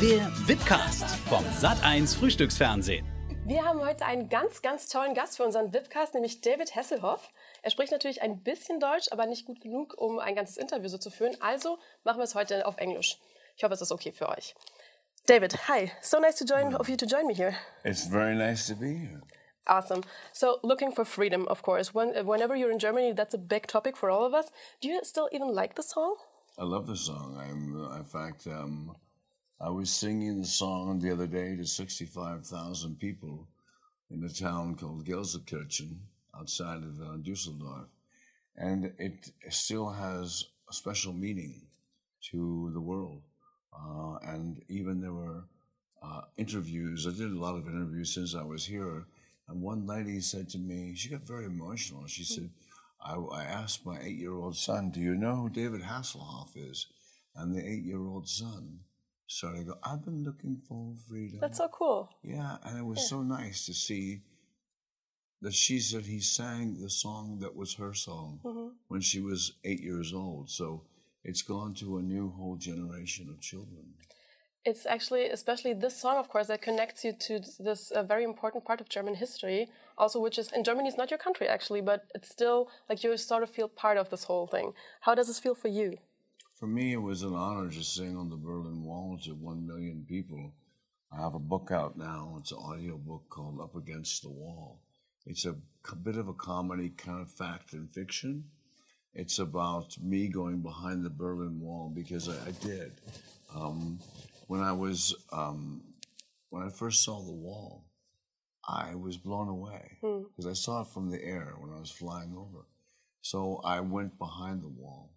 Der Wipcast vom Sat1 Frühstücksfernsehen. Wir haben heute einen ganz, ganz tollen Gast für unseren Wipcast, nämlich David Hasselhoff. Er spricht natürlich ein bisschen Deutsch, aber nicht gut genug, um ein ganzes Interview so zu führen. Also machen wir es heute auf Englisch. Ich hoffe, es ist okay für euch. David, hi. So nice to join of you to join me here. It's very nice to be here. Awesome. So, looking for freedom, of course. When, whenever you're in Germany, that's a big topic for all of us. Do you still even like the song? I love the song. I'm, in fact, um, I was singing the song the other day to 65,000 people in a town called Gelsenkirchen outside of uh, Dusseldorf. And it still has a special meaning to the world. Uh, and even there were uh, interviews. I did a lot of interviews since I was here. And one lady said to me, she got very emotional. She said, I, I asked my eight year old son, Do you know who David Hasselhoff is? And the eight year old son started to go, I've been looking for freedom. That's so cool. Yeah, and it was so nice to see that she said he sang the song that was her song when she was eight years old. So it's gone to a new whole generation of children. It's actually, especially this song, of course, that connects you to this uh, very important part of German history, also, which is, and Germany is not your country actually, but it's still like you sort of feel part of this whole thing. How does this feel for you? For me, it was an honor to sing on the Berlin Wall to one million people. I have a book out now. It's an audio book called Up Against the Wall. It's a bit of a comedy, kind of fact and fiction. It's about me going behind the Berlin Wall because I, I did. Um, when I was, um, when I first saw the wall, I was blown away because I saw it from the air when I was flying over. So I went behind the wall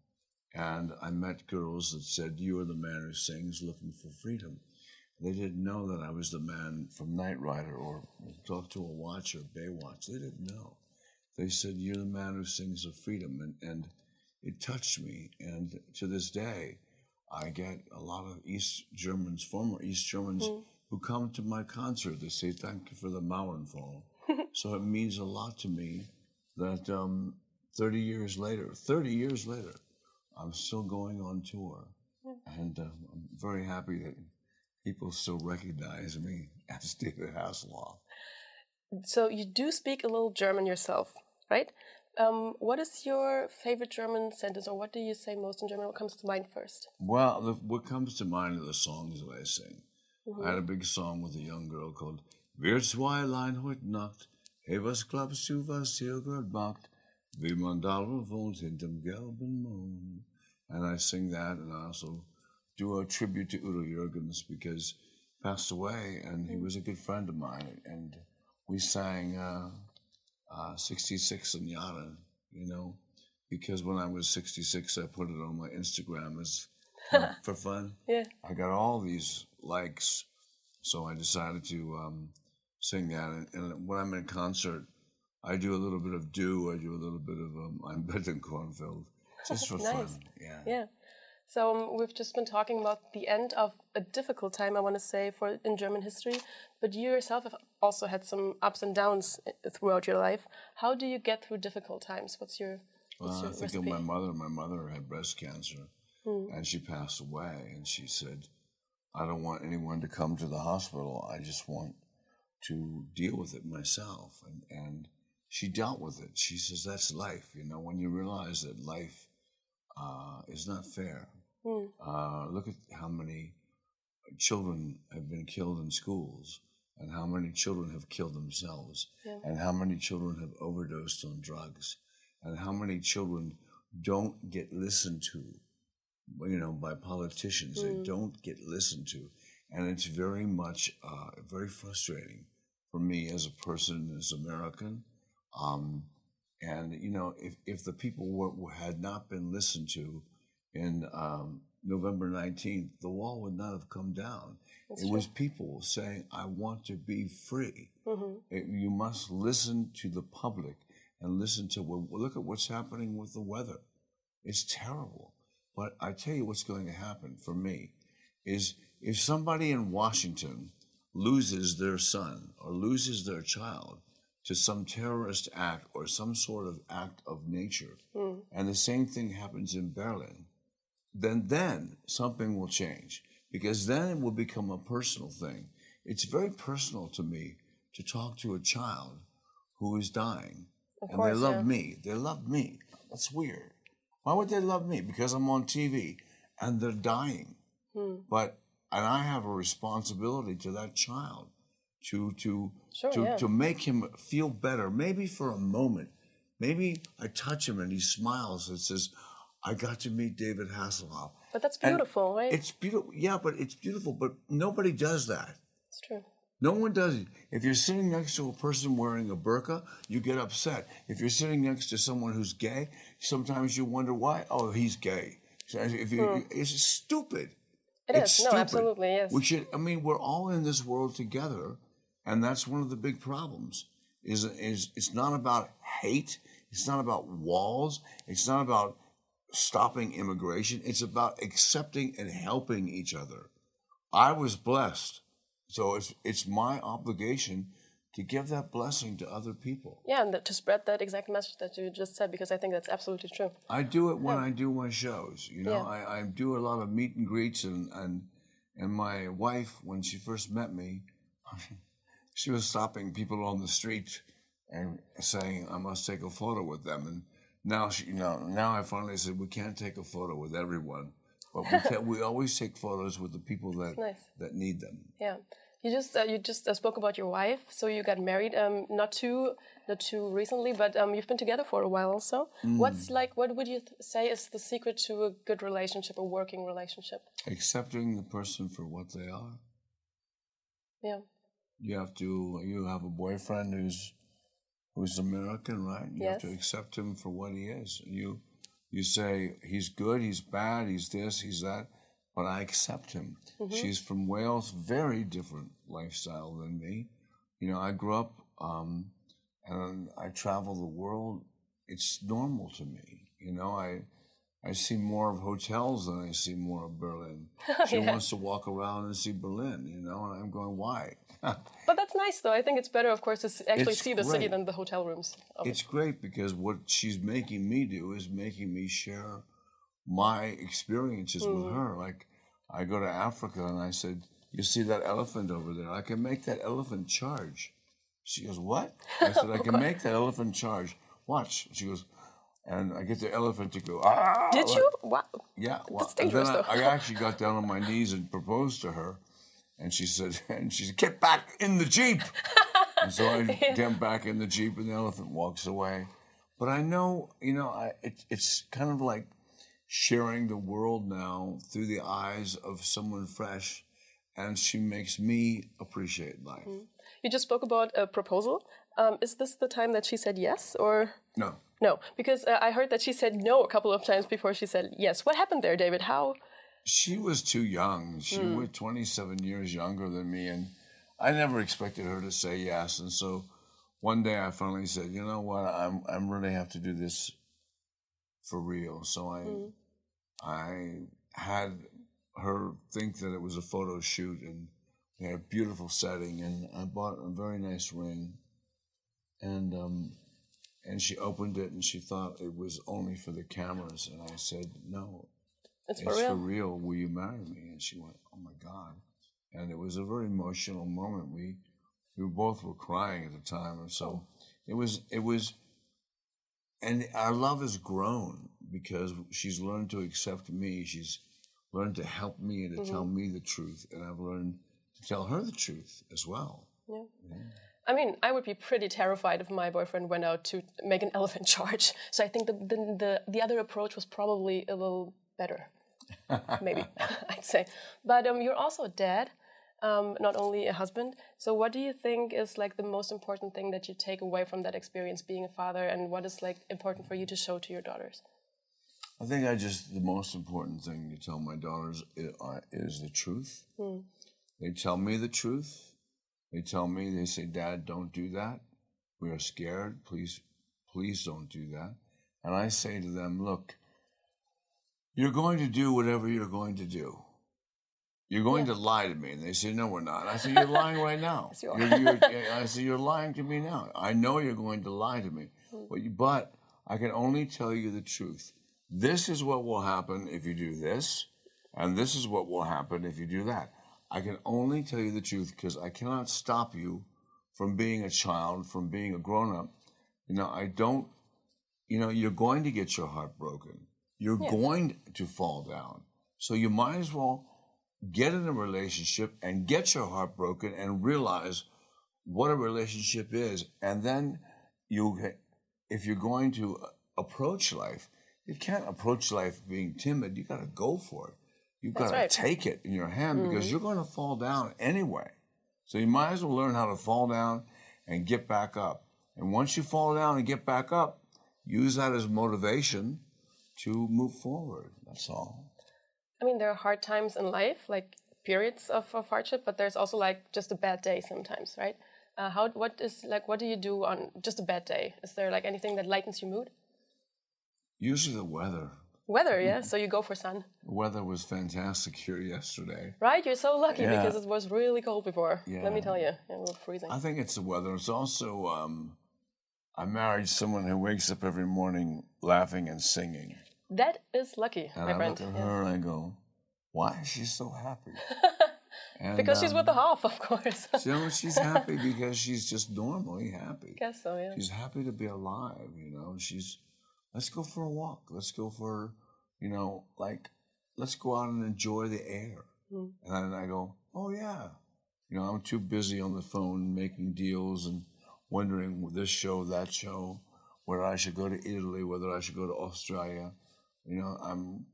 and I met girls that said, You are the man who sings looking for freedom. They didn't know that I was the man from Knight Rider or Talk to a Watch or Baywatch. They didn't know. They said, You're the man who sings of freedom. And, and it touched me. And to this day, I get a lot of East Germans, former East Germans, who come to my concert. They say, Thank you for the Mauerfall. so it means a lot to me that um, 30 years later, 30 years later, I'm still going on tour. And um, I'm very happy that people still recognize me as David Hasselhoff. So, you do speak a little German yourself, right? Um, what is your favorite German sentence, or what do you say most in German? What comes to mind first? Well, the, what comes to mind are the songs that I sing. I had a big song with a young girl called Wir zwei Zweierlein heute Nacht. Hey, was glaubst du, was hier gerade macht? Wie man da wohnt hinterm gelben Mond. And I sing that, and I also do a tribute to Udo Jürgens because he passed away, and he was a good friend of mine. And we sang uh, uh, 66 in Yara, you know, because when I was 66, I put it on my Instagram as for fun. Yeah. I got all these likes, so I decided to um, sing that. And, and when I'm in concert, I do a little bit of do, I do a little bit of um, I'm better than Cornfield, just for Nice. fun. Yeah. Yeah. So um, we've just been talking about the end of a difficult time, I want to say, for in German history. But you yourself have also had some ups and downs uh, throughout your life. How do you get through difficult times? What's your, what's Well, I think recipe? of my mother. My mother had breast cancer, and she passed away. And she said, "I don't want anyone to come to the hospital. I just want to deal with it myself." And and she dealt with it. She says, "That's life. You know, when you realize that life uh, is not fair. Uh, look at how many children have been killed in schools." And how many children have killed themselves, and how many children have overdosed on drugs, and how many children don't get listened to, you know, by politicians. They don't get listened to, and it's very much uh, very frustrating for me as a person, as American. Um, and you know, if if the people were, had not been listened to in um, November nineteenth, the wall would not have come down. it was people saying, "I want to be free." It- you must listen to the public and listen to well, look at what's happening with the weather. It's terrible. But I tell you what's going to happen for me is if somebody in Washington loses their son or loses their child to some terrorist act or some sort of act of nature, and the same thing happens in Berlin, then then something will change because then it will become a personal thing. It's very personal to me to talk to a child who is dying. Of and course, they love yeah. me. They love me. That's weird. Why would they love me? Because I'm on TV and they're dying. Hmm. But and I have a responsibility to that child to to Sure, to, yeah. to make him feel better, maybe for a moment. Maybe I touch him and he smiles and says, I got to meet David Hasselhoff. But that's And beautiful, right? It's beautiful. Yeah, but it's beautiful, but nobody does that. It's true. No one does it. If you're sitting next to a person wearing a burqa, you get upset. If you're sitting next to someone who's gay, sometimes you wonder why. Oh, he's gay. So if you, hmm. It's stupid. It it's is. No, stupid. absolutely, yes. We should. I mean, we're all in this world together, and that's one of the big problems. Is is it's not about hate. It's not about walls. It's not about stopping immigration. It's about accepting and helping each other. I was blessed, so it's it's my obligation to give that blessing to other people. Yeah, and that, to spread that exact message that you just said, because I think that's absolutely true. I do it when I do my shows. You know, Yeah. I, I do a lot of meet and greets, and and and my wife, when she first met me, she was stopping people on the street and saying I must take a photo with them. And now she, you know, now I finally said we can't take a photo with everyone, but we can, we always take photos with the people that nice. that need them. Yeah, you just uh, you just uh, spoke about your wife. So you got married, um, not too not too recently, but um, you've been together for a while also. Mm. What's like? What would you th- say is the secret to a good relationship, a working relationship? Accepting the person for what they are. Yeah, You have to. You have a boyfriend who's who's American, right? You have to accept him for what he is. You you say he's good, he's bad, he's this, he's that, but I accept him. She's from Wales, very different lifestyle than me. You know, I grew up um, and I travel the world. It's normal to me. You know, I I see more of hotels than I see more of Berlin. She Yeah. wants to walk around and see Berlin, you know, and I'm going, why? but that's nice though. I think it's better, of course, to actually It's see the city than the hotel rooms. it. It's great because what she's making me do is making me share my experiences with Mm. her. Like, I go to Africa and I said, You see that elephant over there? I can make that elephant charge. She goes, What? I said, I can make that elephant charge. Watch. She goes, and I get the elephant to go, ah! Did like- you? Wow. Yeah. Well, That's dangerous, I, though. I actually got down on my knees and proposed to her. And she said, and she said, get back in the Jeep. and so I get back in the Jeep and the elephant walks away. But I know, you know, I, it, it's kind of like sharing the world now through the eyes of someone fresh. And she makes me appreciate life. You just spoke about a proposal. Um, is this the time that she said yes, or No. no? Because uh, I heard that she said no a couple of times before she said yes. What happened there, David? How? She was too young. She was 27 years younger than me, and I never expected her to say yes. And so one day I finally said, "You know what? I'm I'm really have to do this for real." So I I had her think that it was a photo shoot, and we had a beautiful setting, and I bought a very nice ring, and um, and she opened it, and she thought it was only for the cameras, and I said, "No, It's it's for real. for real. Will you marry me? And she went, Oh my God. And it was a very emotional moment. We we both were crying at the time. And so it was it was and our love has grown because she's learned to accept me. She's learned to help me and to tell Mm-hmm. me the truth. And I've learned to tell her the truth as well. Yeah. I mean, I would be pretty terrified if my boyfriend went out to make an elephant charge. So I think the the the, the other approach was probably a little better, maybe I'd say. But um, you're also a dad, um, not only a husband. So what do you think is like the most important thing that you take away from that experience being a father, and what is like important for you to show to your daughters? I think I just the most important thing to tell my daughters is, uh, is the truth. They tell me the truth. They tell me they say, "Dad, don't do that. We are scared. Please, please don't do that." And I say to them, "Look, you're going to do whatever you're going to do. You're going to lie to me." And they say, "No, we're not." I say, "You're lying right now." you. You're- you're- I say, "You're lying to me now. I know you're going to lie to me, mm. but you, but I can only tell you the truth." This is what will happen if you do this. And this is what will happen if you do that. I can only tell you the truth because I cannot stop you from being a child, from being a grown up. You know, I don't, you know, you're going to get your heart broken. You're Yeah. going to fall down. So you might as well get in a relationship and get your heart broken and realize what a relationship is. And then you, if you're going to uh, approach life, you can't approach life being timid. You got to go for it. You've got to right. take it in your hand because you're going to fall down anyway. So you might as well learn how to fall down and get back up. And once you fall down and get back up, use that as motivation to move forward. That's all. I mean, there are hard times in life, like periods of, of hardship, but there's also like just a bad day sometimes, right? Uh, how what is like what do you do on just a bad day? Is there like anything that lightens your mood? Usually the weather. Weather, yeah. So you go for sun, weather was fantastic here yesterday. right? You're so lucky Yeah. because it was really cold before. Let me tell you, it was freezing. I think it's the weather. It's also um, I married someone who wakes up every morning laughing and singing. That is lucky, And my I friend. look at yeah. her and I go, "Why is she so happy?" And, Because she's with the um, half, of course. She's happy because she's just normally happy. Guess so, yeah. She's happy to be alive, you know. She's let's go for a walk. Let's go for, you know, like let's go out and enjoy the air. Mm. And then I go, oh yeah, you know, I'm too busy on the phone making deals and wondering this show, that show, whether I should go to Italy, whether I should go to Australia. You know, I'm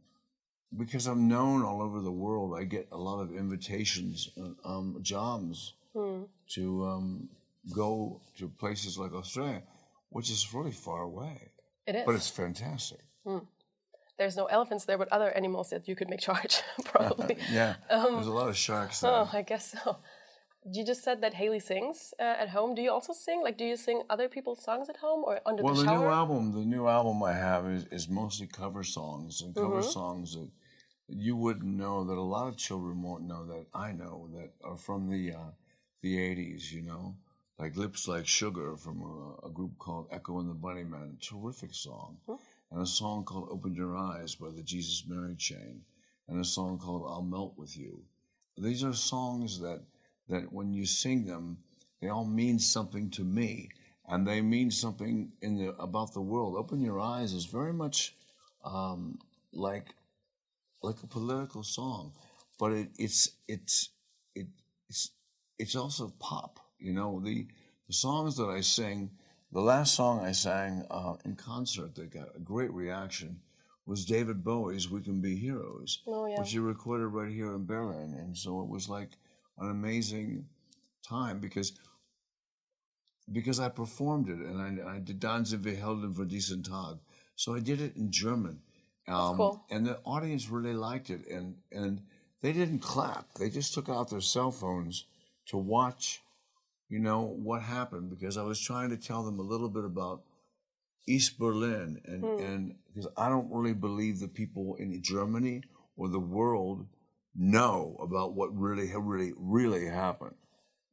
because I'm known all over the world. I get a lot of invitations, uh, um, jobs Hmm. to um, go to places like Australia, which is really far away, It is. but it's fantastic. There's no elephants there, but other animals that you could make charge, probably. Yeah, there's a lot of sharks there. Oh, I guess so. You just said that Hayley sings uh, at home. Do you also sing? Like, do you sing other people's songs at home or under well, the the new album, the new album I have is, is mostly cover songs and cover Mm-hmm. songs that you wouldn't know that a lot of children won't know that I know that are from the uh, the '80s. You know, like "Lips Like Sugar" from a, a group called Echo and the Bunnymen, a terrific song, and a song called "Open Your Eyes" by the Jesus Mary Chain, and a song called "I'll Melt with You." These are songs that that when you sing them, they all mean something to me, and they mean something in the about the world. Open Your Eyes is very much um, like like a political song, but it, it's it's it, it's it's also pop. You know the the songs that I sing. The last song I sang uh, in concert that got a great reaction was David Bowie's "We Can Be Heroes," Oh, yeah. which he recorded right here in Berlin, and so it was like an amazing time because because I performed it and I, I did Danse wir Helden für diesen Tag. So I did it in German. Um, cool. And the audience really liked it. And, and they didn't clap. They just took out their cell phones to watch, you know, what happened because I was trying to tell them a little bit about East Berlin. And, hmm. and because I don't really believe the people in Germany or the world know about what really, really, really happened.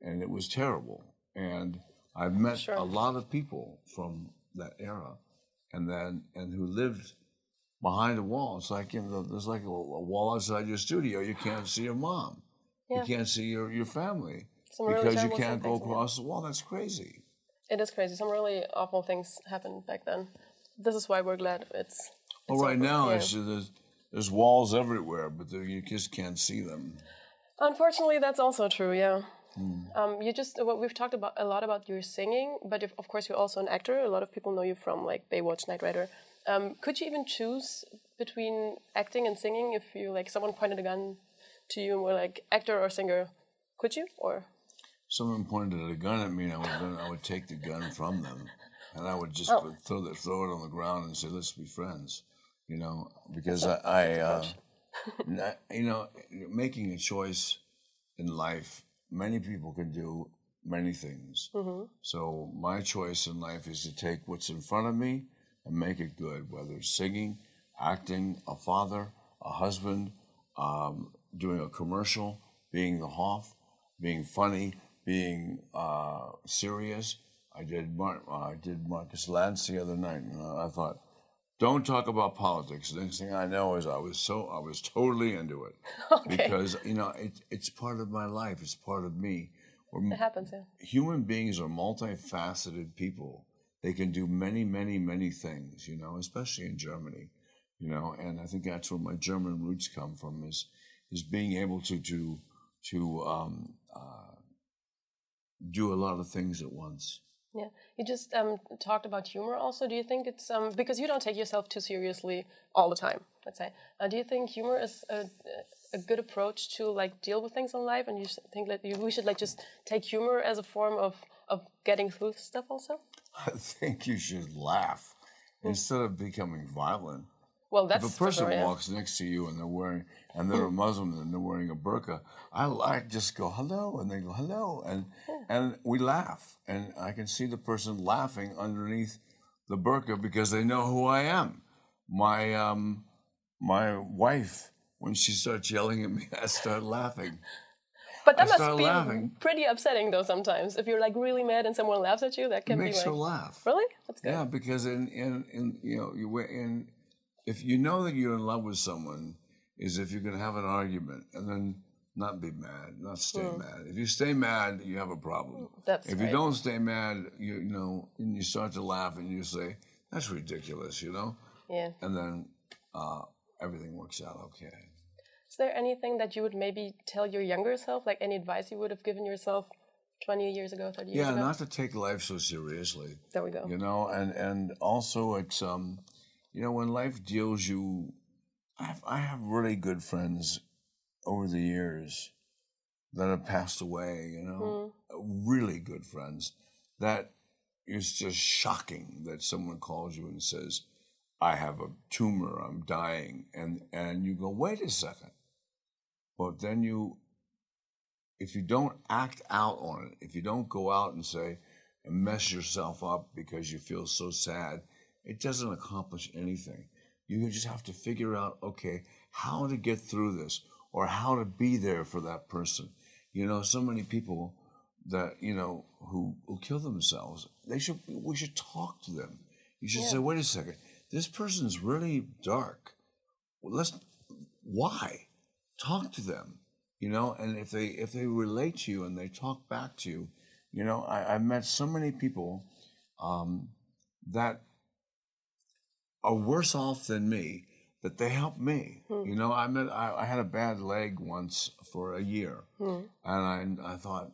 And it was terrible. And I've met Sure. a lot of people from that era and then, and who lived behind a wall. It's like, you know, there's like a, a wall outside your studio. You can't see your mom. Yeah. You can't see your, your family Some really because you can't go across the wall. That's crazy. It is crazy. Some really awful things happened back then. This is why we're glad it's. Well, it's right over. now, Yeah. there's, there's walls everywhere, but you just can't see them. Unfortunately, that's also true. Yeah. Hmm. Um, you just well, we've talked about a lot about your singing, but if, of course you're also an actor. A lot of people know you from like Baywatch, Knight Rider. Um, could you even choose between acting and singing if you like someone pointed a gun to you and were like actor or singer? Could you or Someone pointed a gun at me, and I would, I would take the gun from them, and I would just Oh. put, throw, it, throw it on the ground and say, "Let's be friends," you know, because I, I uh, n- you know, making a choice in life, many people can do many things. So my choice in life is to take what's in front of me and make it good, whether it's singing, acting, a father, a husband, um, doing a commercial, being the Hoff, being funny, being uh, serious. I did Mar- I did Markus Lanz the other night, and I thought, don't talk about politics. The next thing I know is I was so I was totally into it Okay. because you know it, it's part of my life. It's part of me. We're, It happens, yeah. human beings are multifaceted people. They can do many, many, many things. You know, especially in Germany. You know, and I think that's where my German roots come from. Is is being able to to to um, uh, do a lot of things at once. Yeah, you just um, talked about humor. Also, do you think it's um, because you don't take yourself too seriously all the time? Let's say, uh, do you think humor is a, a good approach to like deal with things in life? And you think that you, we should like just take humor as a form of of getting through stuff? Also, I think you should laugh instead of becoming violent. Well, that's If a person yeah. walks next to you and they're wearing and they're a Muslim and they're wearing a burqa, I, I just go hello and they go hello and and we laugh and I can see the person laughing underneath the burqa because they know who I am. My um my wife when she starts yelling at me, I start laughing. But that I must be laughing. pretty upsetting, though. Sometimes, if you're like really mad and someone laughs at you, that It can be makes like her laugh. really. That's good. Yeah, because in, in, in you know you in if you know that you're in love with someone, is if you can have an argument and then not be mad, not stay mad. If you stay mad, you have a problem. That's if right. you don't stay mad, you, you know, and you start to laugh and you say, "That's ridiculous," you know, Yeah. and then uh, everything works out okay. Is there anything that you would maybe tell your younger self, like any advice you would have given yourself 20 years ago, 30 years Yeah, ago? Yeah, not to take life so seriously. there we go. you know and and also it's um you know when life deals you i have, I have really good friends over the years that have passed away you know? Hmm. Really good friends. That is just shocking that someone calls you and says i have a tumor i'm dying and and you go wait a second. But then you if you don't act out on it if you don't go out and say and mess yourself up because you feel so sad, it doesn't accomplish anything. You just have to figure out, okay, how to get through this or how to be there for that person. You know, so many people that, you know, who, who kill themselves, they should we should talk to them. You should say, wait a second, this person's really dark. Well, let's why? Talk to them. You know, and if they if they relate to you and they talk back to you, you know, I, I've met so many people um, that are worse off than me that they help me. Hmm. You know, I met I, I had a bad leg once for a year, hmm. and I I thought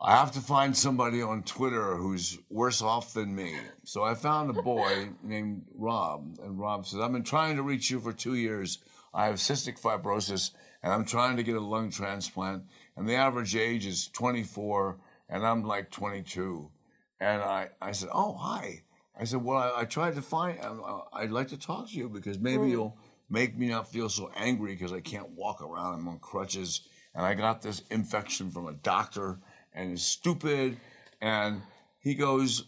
I have to find somebody on Twitter who's worse off than me. So I found a boy named Rob, and Rob says, I've been trying to reach you for two years. I have cystic fibrosis, and I'm trying to get a lung transplant. And the average age is 24, and I'm like 22. And I, I said, Oh, hi. I said, Well, I, I tried to find, uh, I'd like to talk to you because maybe you'll make me not feel so angry because I can't walk around. I'm on crutches. And I got this infection from a doctor and is stupid. And he goes,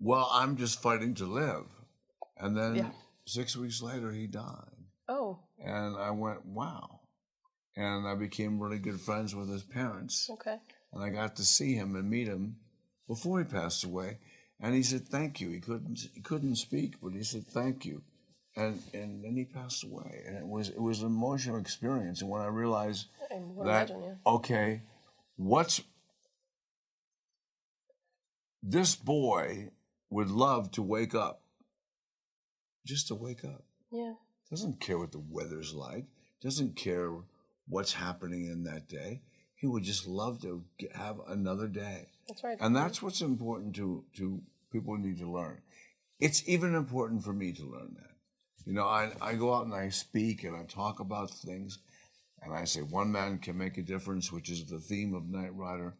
Well, I'm just fighting to live. And then Yeah. six weeks later, he died. Oh, And I went, Wow. And I became really good friends with his parents. okay. And I got to see him and meet him before he passed away. And he said, Thank you. He couldn't he couldn't speak, but he said, Thank you. And and then he passed away. And it was it was an emotional experience. And when I realized I that imagine, yeah. okay, what's this boy would love to wake up, just to wake up. Yeah. Doesn't care what the weather's like. Doesn't care what's happening in that day. He would just love to have another day, That's right. and that's what's important to to people need to learn. It's even important for me to learn that. You know, I I go out and I speak and I talk about things, and I say one man can make a difference, which is the theme of Knight Rider,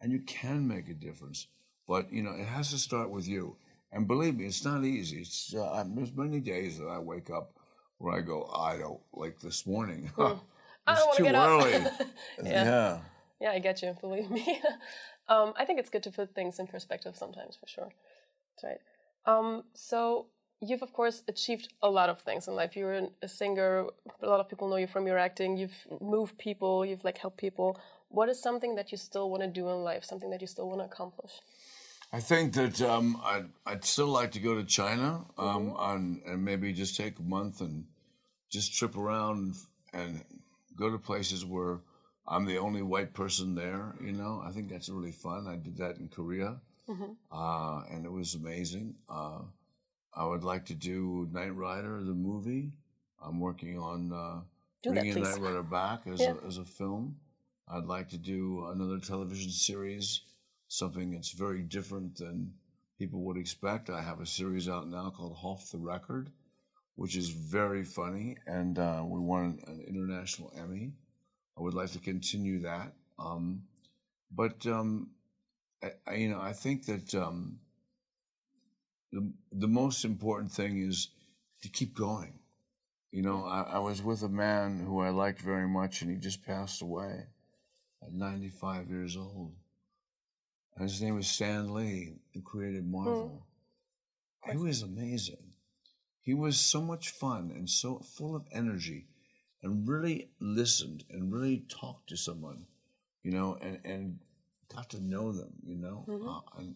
and you can make a difference, but you know it has to start with you. And believe me, it's not easy. It's uh, there's many days that I wake up where I go, I don't like this morning. I don't it's too get early. Yeah. yeah. Yeah, I get you. Believe me. um, I think it's good to put things in perspective sometimes, for sure. Right. Um, so you've of course achieved a lot of things in life. You're a singer. A lot of people know you from your acting. You've moved people. You've like helped people. What is something that you still want to do in life? Something that you still want to accomplish? I think that um, I'd, I'd still like to go to China um, on, and maybe just take a month and just trip around and go to places where I'm the only white person there. You know, I think that's really fun. I did that in Korea, uh, and it was amazing. Uh, I would like to do Knight Rider, the movie. I'm working on uh, that, bringing please. Knight Rider back as, Yeah. a, as a film. I'd like to do another television series, something that's very different than people would expect. I have a series out now called Off the Record, which is very funny, and uh, we won an international Emmy. I would like to continue that, um, but um, I, you know, I think that um, the the most important thing is to keep going. You know, I, I was with a man who I liked very much, and he just passed away at 95 years old. And his name was Stan Lee, who created Marvel. He was amazing. He was so much fun and so full of energy, and really listened and really talked to someone, you know, and, and got to know them, you know. Uh, and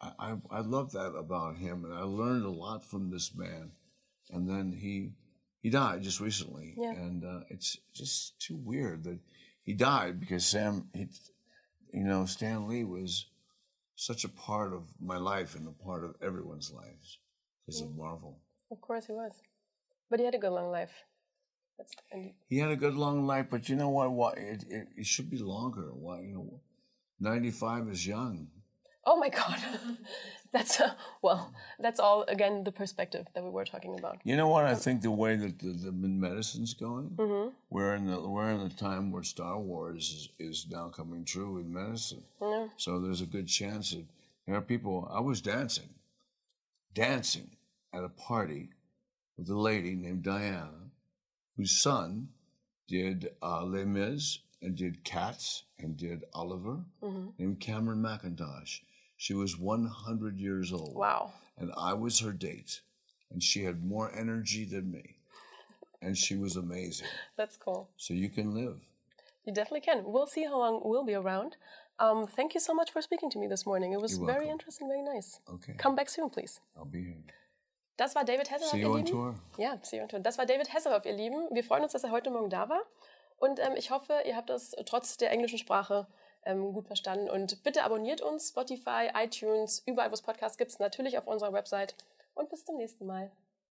I, I, I love that about him, and I learned a lot from this man. And then he he died just recently, Yeah. and uh, it's just too weird that he died because Sam, he, you know, Stan Lee was such a part of my life and a part of everyone's lives because of Marvel. Of course he was. But he had a good long life. That's, and He had a good long life, but you know what? Why it, it, it should be longer. Why you know, ninety five is young. oh my God. that's, uh, well, that's all, again, the perspective that we were talking about. You know what? I think the way that the, the medicine's going, Mm-hmm. we're in the we're in the time where Star Wars is, is now coming true in medicine. Yeah. So there's a good chance that there are people. I was dancing, dancing at a party with a lady named Diana, whose son did uh, Les Mis and did Cats and did Oliver, Mm-hmm. named Cameron Mackintosh. She was 100 years old Wow. and I was her date, and she had more energy than me, and she was amazing. That's cool. So you can live. You definitely can. We'll see how long we'll be around. Um, thank you so much for speaking to me this morning. It was very interesting, very nice. Okay, Come back soon, please. I'll be here. Das war David Hasselhoff, See ihr you on Lieben. tour. Ja, see you on tour. Das war David Hasselhoff, ihr Lieben. Wir freuen uns, dass er heute Morgen da war. Und ähm, ich hoffe, ihr habt das trotz der englischen Sprache ähm, gut verstanden. Und bitte abonniert uns, Spotify, iTunes, überall, wo es Podcasts gibt, natürlich auf unserer Website. Und bis zum nächsten Mal.